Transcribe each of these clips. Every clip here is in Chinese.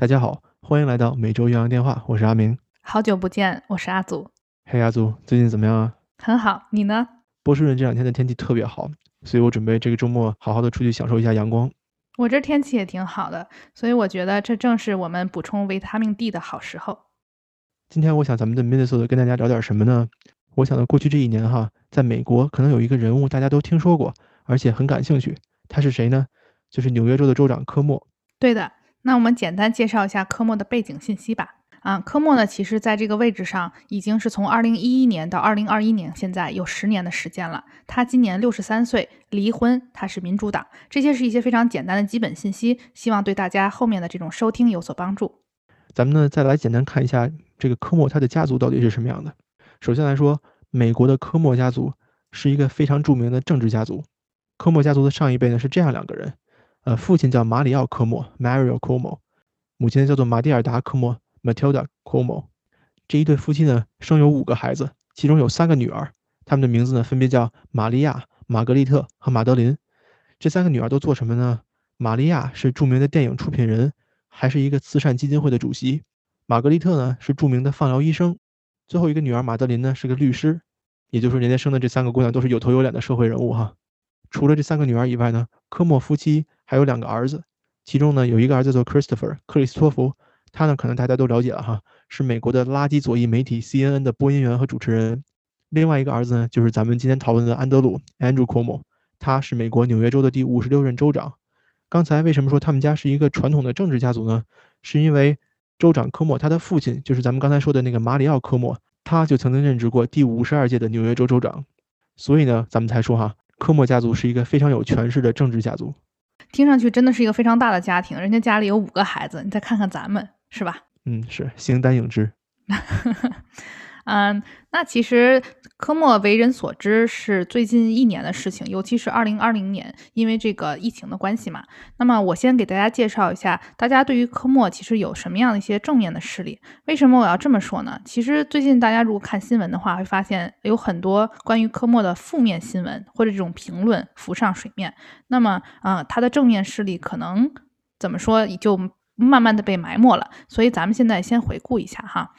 大家好，欢迎来到每周岳阳电话，我是阿明。好久不见，我是阿祖。嘿，阿祖，最近怎么样啊？很好，你呢？波士顿这两天的天气特别好，所以我准备这个周末好好的出去享受一下阳光。我这天气也挺好的，所以我觉得这正是我们补充维他命 D 的好时候。今天我想咱们的 Minnesota 跟大家聊点什么呢？我想到过去这一年哈，在美国可能有一个人物大家都听说过，而且很感兴趣，他是谁呢？就是纽约州的州长科莫。对的。那我们简单介绍一下科莫的背景信息吧。啊，科莫呢，其实在这个位置上已经是从2011年到2021年，现在有十年的时间了。他今年六十三岁，离婚，他是民主党。这些是一些非常简单的基本信息，希望对大家后面的这种收听有所帮助。咱们呢，再来简单看一下这个科莫他的家族到底是什么样的。首先来说，美国的科莫家族是一个非常著名的政治家族。科莫家族的上一辈呢是这样两个人。呃，父亲叫马里奥·科莫 （Mario Cuomo），母亲叫做玛蒂尔达·科莫 （Matilda Cuomo）。这一对夫妻呢，生有五个孩子，其中有三个女儿，他们的名字呢分别叫玛利亚、玛格丽特和马德琳。这三个女儿都做什么呢？玛利亚是著名的电影出品人，还是一个慈善基金会的主席。玛格丽特呢是著名的放疗医生。最后一个女儿马德琳呢是个律师。也就是说，人家生的这三个姑娘都是有头有脸的社会人物哈。除了这三个女儿以外呢，科莫夫妻还有两个儿子，其中呢有一个儿子叫做 Christopher 克里斯托弗，他呢可能大家都了解了哈，是美国的垃圾左翼媒体 CNN 的播音员和主持人。另外一个儿子呢就是咱们今天讨论的安德鲁 Andrew Cuomo，他是美国纽约州的第五十六任州长。刚才为什么说他们家是一个传统的政治家族呢？是因为州长科莫他的父亲就是咱们刚才说的那个马里奥科莫，他就曾经任职过第五十二届的纽约州州长，所以呢咱们才说哈。科莫家族是一个非常有权势的政治家族，听上去真的是一个非常大的家庭。人家家里有五个孩子，你再看看咱们，是吧？嗯，是形单影只。嗯，那其实科莫为人所知是最近一年的事情，尤其是二零二零年，因为这个疫情的关系嘛。那么我先给大家介绍一下，大家对于科莫其实有什么样的一些正面的事例？为什么我要这么说呢？其实最近大家如果看新闻的话，会发现有很多关于科莫的负面新闻或者这种评论浮上水面。那么，啊，他的正面事例可能怎么说，也就慢慢的被埋没了。所以咱们现在先回顾一下哈。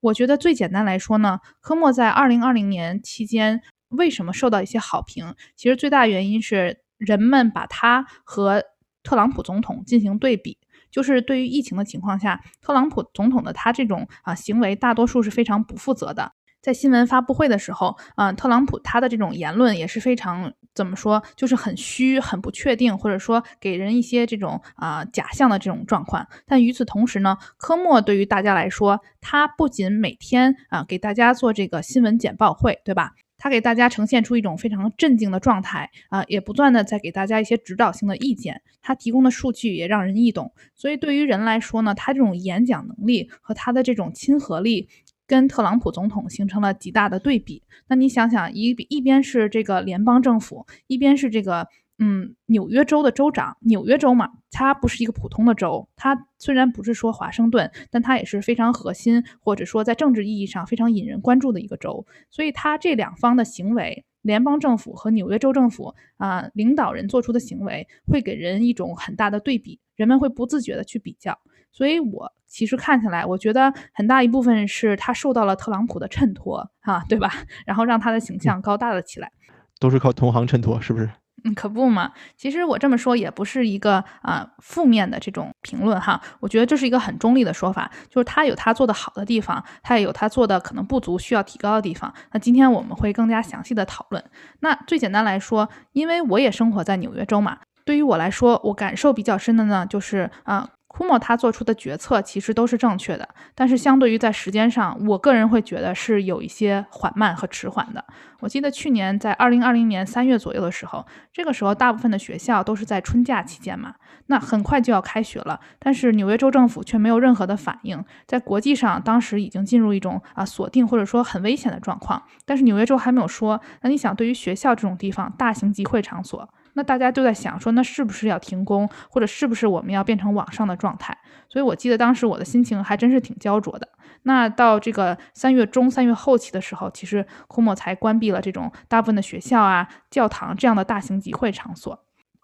我觉得最简单来说呢，科莫在二零二零年期间为什么受到一些好评？其实最大原因是人们把他和特朗普总统进行对比，就是对于疫情的情况下，特朗普总统的他这种啊行为大多数是非常不负责的。在新闻发布会的时候，啊，特朗普他的这种言论也是非常怎么说，就是很虚、很不确定，或者说给人一些这种啊假象的这种状况。但与此同时呢，科莫对于大家来说，他不仅每天啊给大家做这个新闻简报会，对吧？他给大家呈现出一种非常镇静的状态啊，也不断的在给大家一些指导性的意见。他提供的数据也让人易懂，所以对于人来说呢，他这种演讲能力和他的这种亲和力。跟特朗普总统形成了极大的对比。那你想想，一一边是这个联邦政府，一边是这个嗯纽约州的州长。纽约州嘛，它不是一个普通的州，它虽然不是说华盛顿，但它也是非常核心，或者说在政治意义上非常引人关注的一个州。所以，它这两方的行为，联邦政府和纽约州政府啊领导人做出的行为，会给人一种很大的对比，人们会不自觉的去比较。所以，我其实看起来，我觉得很大一部分是他受到了特朗普的衬托，啊，对吧？然后让他的形象高大了起来，都是靠同行衬托，是不是？嗯，可不嘛。其实我这么说也不是一个啊负面的这种评论哈，我觉得这是一个很中立的说法，就是他有他做的好的地方，他也有他做的可能不足、需要提高的地方。那今天我们会更加详细的讨论。那最简单来说，因为我也生活在纽约州嘛，对于我来说，我感受比较深的呢，就是啊。莫他做出的决策其实都是正确的，但是相对于在时间上，我个人会觉得是有一些缓慢和迟缓的。我记得去年在二零二零年三月左右的时候，这个时候大部分的学校都是在春假期间嘛，那很快就要开学了，但是纽约州政府却没有任何的反应，在国际上当时已经进入一种啊锁定或者说很危险的状况，但是纽约州还没有说。那你想，对于学校这种地方，大型集会场所。那大家都在想说，那是不是要停工，或者是不是我们要变成网上的状态？所以我记得当时我的心情还真是挺焦灼的。那到这个三月中、三月后期的时候，其实库莫才关闭了这种大部分的学校啊、教堂这样的大型集会场所。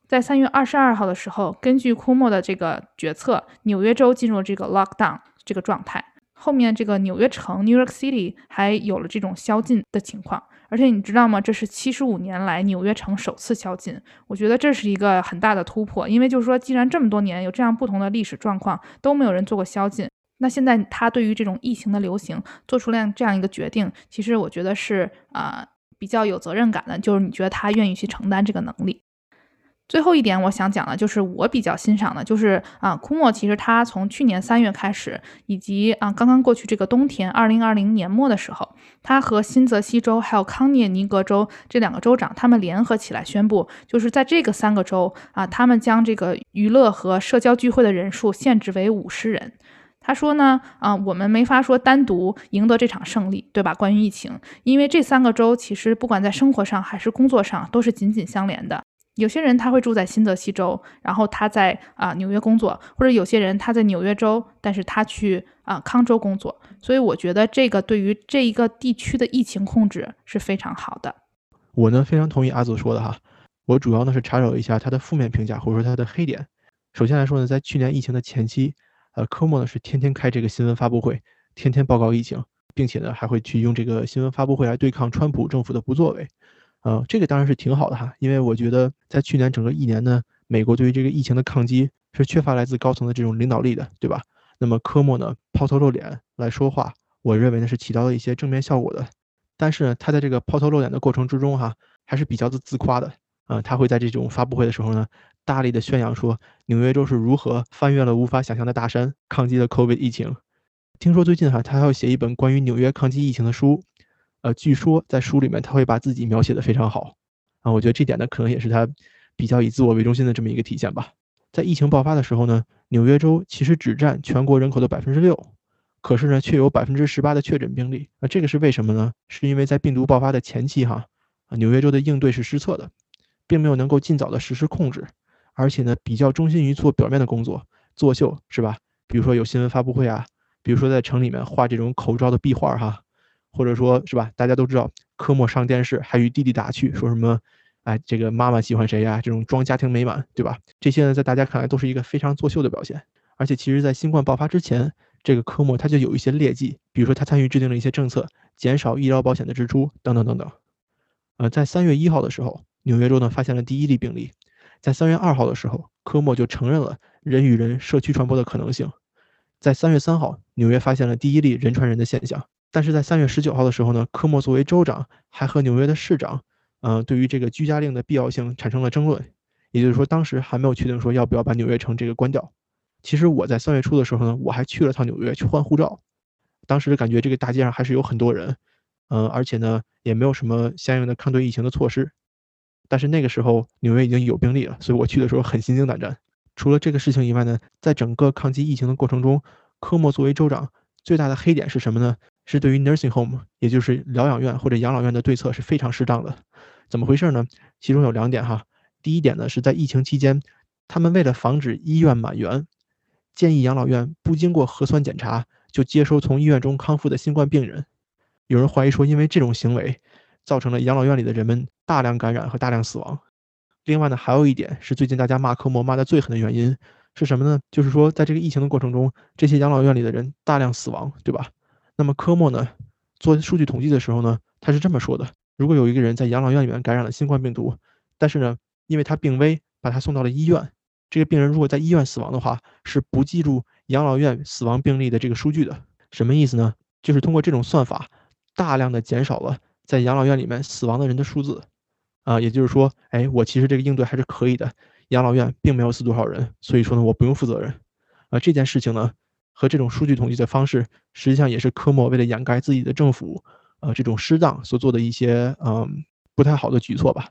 在三月二十二号的时候，根据库莫的这个决策，纽约州进入了这个 lockdown 这个状态。后面这个纽约城 New York City 还有了这种宵禁的情况。而且你知道吗？这是七十五年来纽约城首次宵禁。我觉得这是一个很大的突破，因为就是说，既然这么多年有这样不同的历史状况都没有人做过宵禁，那现在他对于这种疫情的流行做出了这样一个决定，其实我觉得是啊比较有责任感的，就是你觉得他愿意去承担这个能力。最后一点，我想讲的就是我比较欣赏的，就是啊，库莫其实他从去年三月开始，以及啊刚刚过去这个冬天，二零二零年末的时候，他和新泽西州还有康涅尼格州这两个州长，他们联合起来宣布，就是在这个三个州啊，他们将这个娱乐和社交聚会的人数限制为五十人。他说呢，啊，我们没法说单独赢得这场胜利，对吧？关于疫情，因为这三个州其实不管在生活上还是工作上都是紧紧相连的。有些人他会住在新泽西州，然后他在啊纽约工作，或者有些人他在纽约州，但是他去啊康州工作。所以我觉得这个对于这一个地区的疫情控制是非常好的。我呢非常同意阿祖说的哈，我主要呢是查找一下他的负面评价或者说他的黑点。首先来说呢，在去年疫情的前期，呃科莫呢是天天开这个新闻发布会，天天报告疫情，并且呢还会去用这个新闻发布会来对抗川普政府的不作为。呃，这个当然是挺好的哈，因为我觉得在去年整个一年呢，美国对于这个疫情的抗击是缺乏来自高层的这种领导力的，对吧？那么科莫呢抛头露脸来说话，我认为呢是起到了一些正面效果的。但是呢，他在这个抛头露脸的过程之中哈，还是比较的自夸的啊。他会在这种发布会的时候呢，大力的宣扬说纽约州是如何翻越了无法想象的大山，抗击了 COVID 疫情。听说最近哈，他还要写一本关于纽约抗击疫情的书。呃，据说在书里面他会把自己描写的非常好啊，我觉得这点呢可能也是他比较以自我为中心的这么一个体现吧。在疫情爆发的时候呢，纽约州其实只占全国人口的百分之六，可是呢却有百分之十八的确诊病例。那这个是为什么呢？是因为在病毒爆发的前期哈，啊纽约州的应对是失策的，并没有能够尽早的实施控制，而且呢比较忠心于做表面的工作，作秀是吧？比如说有新闻发布会啊，比如说在城里面画这种口罩的壁画哈。或者说是吧，大家都知道科莫上电视还与弟弟打趣，说什么，哎，这个妈妈喜欢谁呀？这种装家庭美满，对吧？这些呢，在大家看来都是一个非常作秀的表现。而且，其实，在新冠爆发之前，这个科莫他就有一些劣迹，比如说他参与制定了一些政策，减少医疗保险的支出等等等等。呃，在三月一号的时候，纽约州呢发现了第一例病例，在三月二号的时候，科莫就承认了人与人社区传播的可能性。在三月三号，纽约发现了第一例人传人的现象。但是在三月十九号的时候呢，科莫作为州长，还和纽约的市长，嗯，对于这个居家令的必要性产生了争论。也就是说，当时还没有确定说要不要把纽约城这个关掉。其实我在三月初的时候呢，我还去了趟纽约去换护照。当时感觉这个大街上还是有很多人，嗯，而且呢也没有什么相应的抗对疫情的措施。但是那个时候纽约已经有病例了，所以我去的时候很心惊胆战。除了这个事情以外呢，在整个抗击疫情的过程中，科莫作为州长最大的黑点是什么呢？是对于 nursing home，也就是疗养院或者养老院的对策是非常适当的。怎么回事呢？其中有两点哈。第一点呢，是在疫情期间，他们为了防止医院满员，建议养老院不经过核酸检查就接收从医院中康复的新冠病人。有人怀疑说，因为这种行为，造成了养老院里的人们大量感染和大量死亡。另外呢，还有一点是最近大家骂科莫骂的最狠的原因是什么呢？就是说，在这个疫情的过程中，这些养老院里的人大量死亡，对吧？那么科莫呢，做数据统计的时候呢，他是这么说的：如果有一个人在养老院里面感染了新冠病毒，但是呢，因为他病危，把他送到了医院，这个病人如果在医院死亡的话，是不计入养老院死亡病例的这个数据的。什么意思呢？就是通过这种算法，大量的减少了在养老院里面死亡的人的数字。啊，也就是说，哎，我其实这个应对还是可以的，养老院并没有死多少人，所以说呢，我不用负责任。啊，这件事情呢。和这种数据统计的方式，实际上也是科莫为了掩盖自己的政府，呃，这种失当所做的一些嗯不太好的举措吧。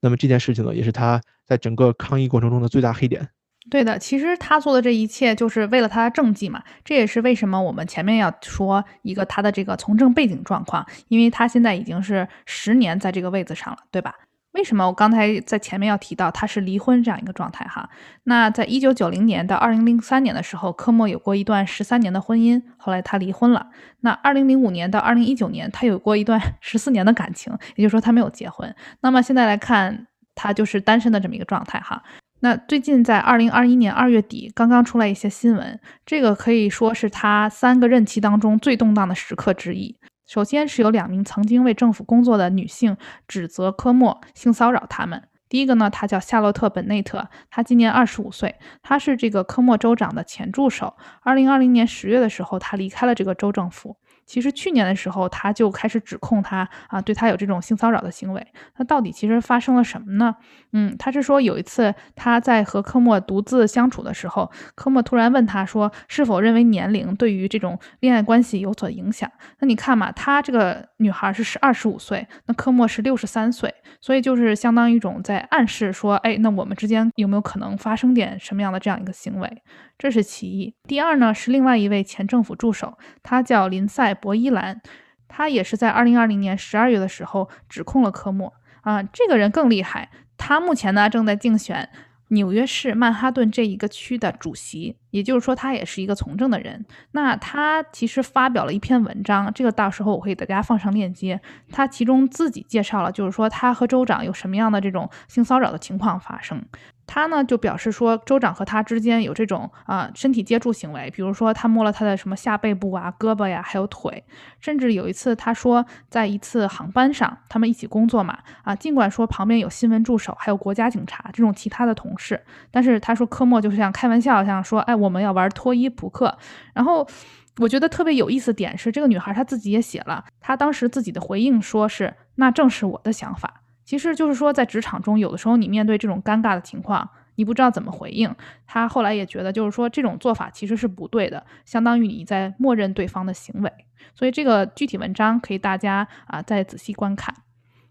那么这件事情呢，也是他在整个抗疫过程中的最大黑点。对的，其实他做的这一切就是为了他的政绩嘛。这也是为什么我们前面要说一个他的这个从政背景状况，因为他现在已经是十年在这个位子上了，对吧？为什么我刚才在前面要提到他是离婚这样一个状态哈？那在一九九零年到二零零三年的时候，科莫有过一段十三年的婚姻，后来他离婚了。那二零零五年到二零一九年，他有过一段十四年的感情，也就是说他没有结婚。那么现在来看，他就是单身的这么一个状态哈。那最近在二零二一年二月底，刚刚出来一些新闻，这个可以说是他三个任期当中最动荡的时刻之一。首先是有两名曾经为政府工作的女性指责科莫性骚扰他们。第一个呢，她叫夏洛特·本内特，她今年二十五岁，她是这个科莫州长的前助手。二零二零年十月的时候，她离开了这个州政府。其实去年的时候，他就开始指控他啊，对他有这种性骚扰的行为。那到底其实发生了什么呢？嗯，他是说有一次他在和科莫独自相处的时候，科莫突然问他说，是否认为年龄对于这种恋爱关系有所影响？那你看嘛，他这个女孩是十二十五岁，那科莫是六十三岁，所以就是相当于一种在暗示说，哎，那我们之间有没有可能发生点什么样的这样一个行为？这是其一。第二呢，是另外一位前政府助手，他叫林赛·博伊兰，他也是在二零二零年十二月的时候指控了科莫啊。这个人更厉害，他目前呢正在竞选纽约市曼哈顿这一个区的主席，也就是说他也是一个从政的人。那他其实发表了一篇文章，这个到时候我会给大家放上链接。他其中自己介绍了，就是说他和州长有什么样的这种性骚扰的情况发生。他呢就表示说，州长和他之间有这种啊身体接触行为，比如说他摸了他的什么下背部啊、胳膊呀，还有腿，甚至有一次他说，在一次航班上，他们一起工作嘛，啊，尽管说旁边有新闻助手，还有国家警察这种其他的同事，但是他说科莫就是像开玩笑，像说，哎，我们要玩脱衣扑克。然后我觉得特别有意思点是，这个女孩她自己也写了，她当时自己的回应说是，那正是我的想法。其实就是说，在职场中，有的时候你面对这种尴尬的情况，你不知道怎么回应。她后来也觉得，就是说这种做法其实是不对的，相当于你在默认对方的行为。所以这个具体文章可以大家啊再仔细观看。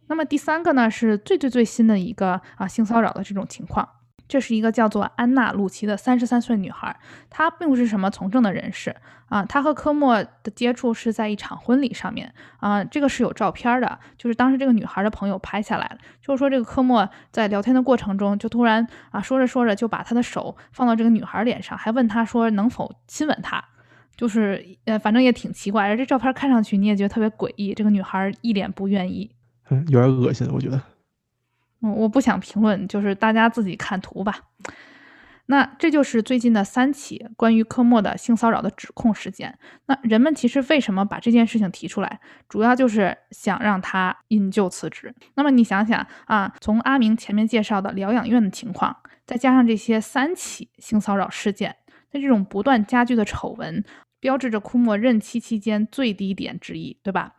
那么第三个呢，是最最最新的一个啊性骚扰的这种情况。这是一个叫做安娜·鲁奇的三十三岁女孩，她并不是什么从政的人士啊。她和科莫的接触是在一场婚礼上面啊，这个是有照片的，就是当时这个女孩的朋友拍下来了。就是说，这个科莫在聊天的过程中，就突然啊说着说着就把他的手放到这个女孩脸上，还问她说能否亲吻她，就是呃，反正也挺奇怪。而这照片看上去你也觉得特别诡异，这个女孩一脸不愿意，嗯，有点恶心，我觉得。嗯，我不想评论，就是大家自己看图吧。那这就是最近的三起关于科莫的性骚扰的指控事件。那人们其实为什么把这件事情提出来，主要就是想让他引咎辞职。那么你想想啊，从阿明前面介绍的疗养院的情况，再加上这些三起性骚扰事件，那这种不断加剧的丑闻，标志着库莫任期期间最低点之一，对吧？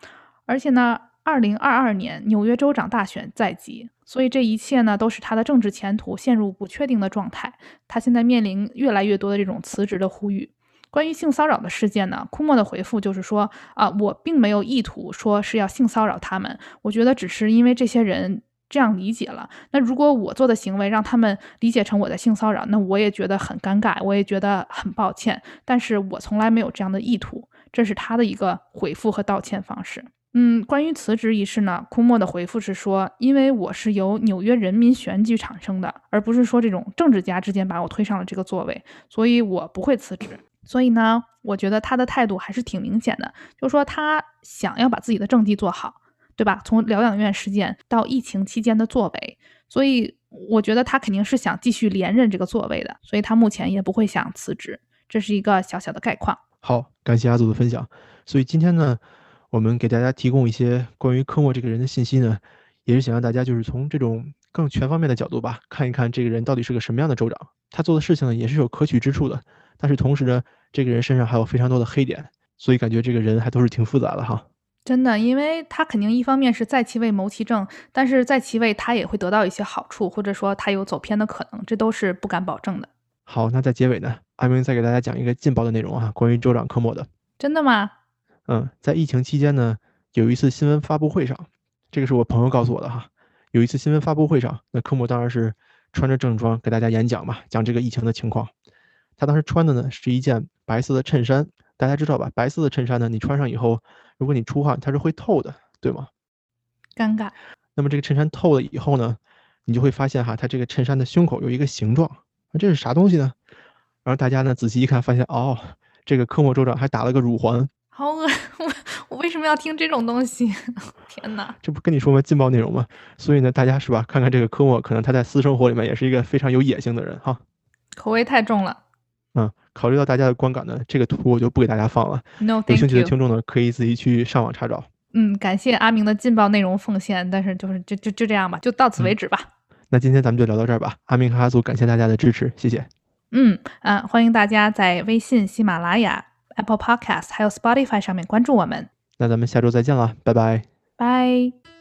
而且呢。二零二二年纽约州长大选在即，所以这一切呢都使他的政治前途陷入不确定的状态。他现在面临越来越多的这种辞职的呼吁。关于性骚扰的事件呢，库莫的回复就是说啊，我并没有意图说是要性骚扰他们，我觉得只是因为这些人这样理解了。那如果我做的行为让他们理解成我的性骚扰，那我也觉得很尴尬，我也觉得很抱歉。但是我从来没有这样的意图，这是他的一个回复和道歉方式。嗯，关于辞职一事呢，库莫的回复是说，因为我是由纽约人民选举产生的，而不是说这种政治家之间把我推上了这个座位，所以我不会辞职。所以呢，我觉得他的态度还是挺明显的，就是说他想要把自己的政绩做好，对吧？从疗养院事件到疫情期间的作为，所以我觉得他肯定是想继续连任这个座位的，所以他目前也不会想辞职。这是一个小小的概况。好，感谢阿祖的分享。所以今天呢。我们给大家提供一些关于科莫这个人的信息呢，也是想让大家就是从这种更全方面的角度吧，看一看这个人到底是个什么样的州长。他做的事情呢，也是有可取之处的，但是同时呢，这个人身上还有非常多的黑点，所以感觉这个人还都是挺复杂的哈。真的，因为他肯定一方面是在其位谋其政，但是在其位他也会得到一些好处，或者说他有走偏的可能，这都是不敢保证的。好，那在结尾呢，阿明再给大家讲一个劲爆的内容啊，关于州长科莫的。真的吗？嗯，在疫情期间呢，有一次新闻发布会上，这个是我朋友告诉我的哈。有一次新闻发布会上，那科莫当然是穿着正装给大家演讲嘛，讲这个疫情的情况。他当时穿的呢是一件白色的衬衫，大家知道吧？白色的衬衫呢，你穿上以后，如果你出汗，它是会透的，对吗？尴尬。那么这个衬衫透了以后呢，你就会发现哈，它这个衬衫的胸口有一个形状，那这是啥东西呢？然后大家呢仔细一看，发现哦。这个科莫州长还打了个乳环，好恶，我我为什么要听这种东西？天哪！这不跟你说吗？劲爆内容吗？所以呢，大家是吧？看看这个科莫，可能他在私生活里面也是一个非常有野性的人哈。口味太重了。嗯，考虑到大家的观感呢，这个图我就不给大家放了。No，有兴趣的。听众呢，可以自己去上网查找。嗯，感谢阿明的劲爆内容奉献，但是就是就就就这样吧，就到此为止吧。那今天咱们就聊到这儿吧。阿明和阿祖，感谢大家的支持，谢谢。嗯啊，欢迎大家在微信、喜马拉雅、Apple Podcast 还有 Spotify 上面关注我们。那咱们下周再见了，拜拜。拜。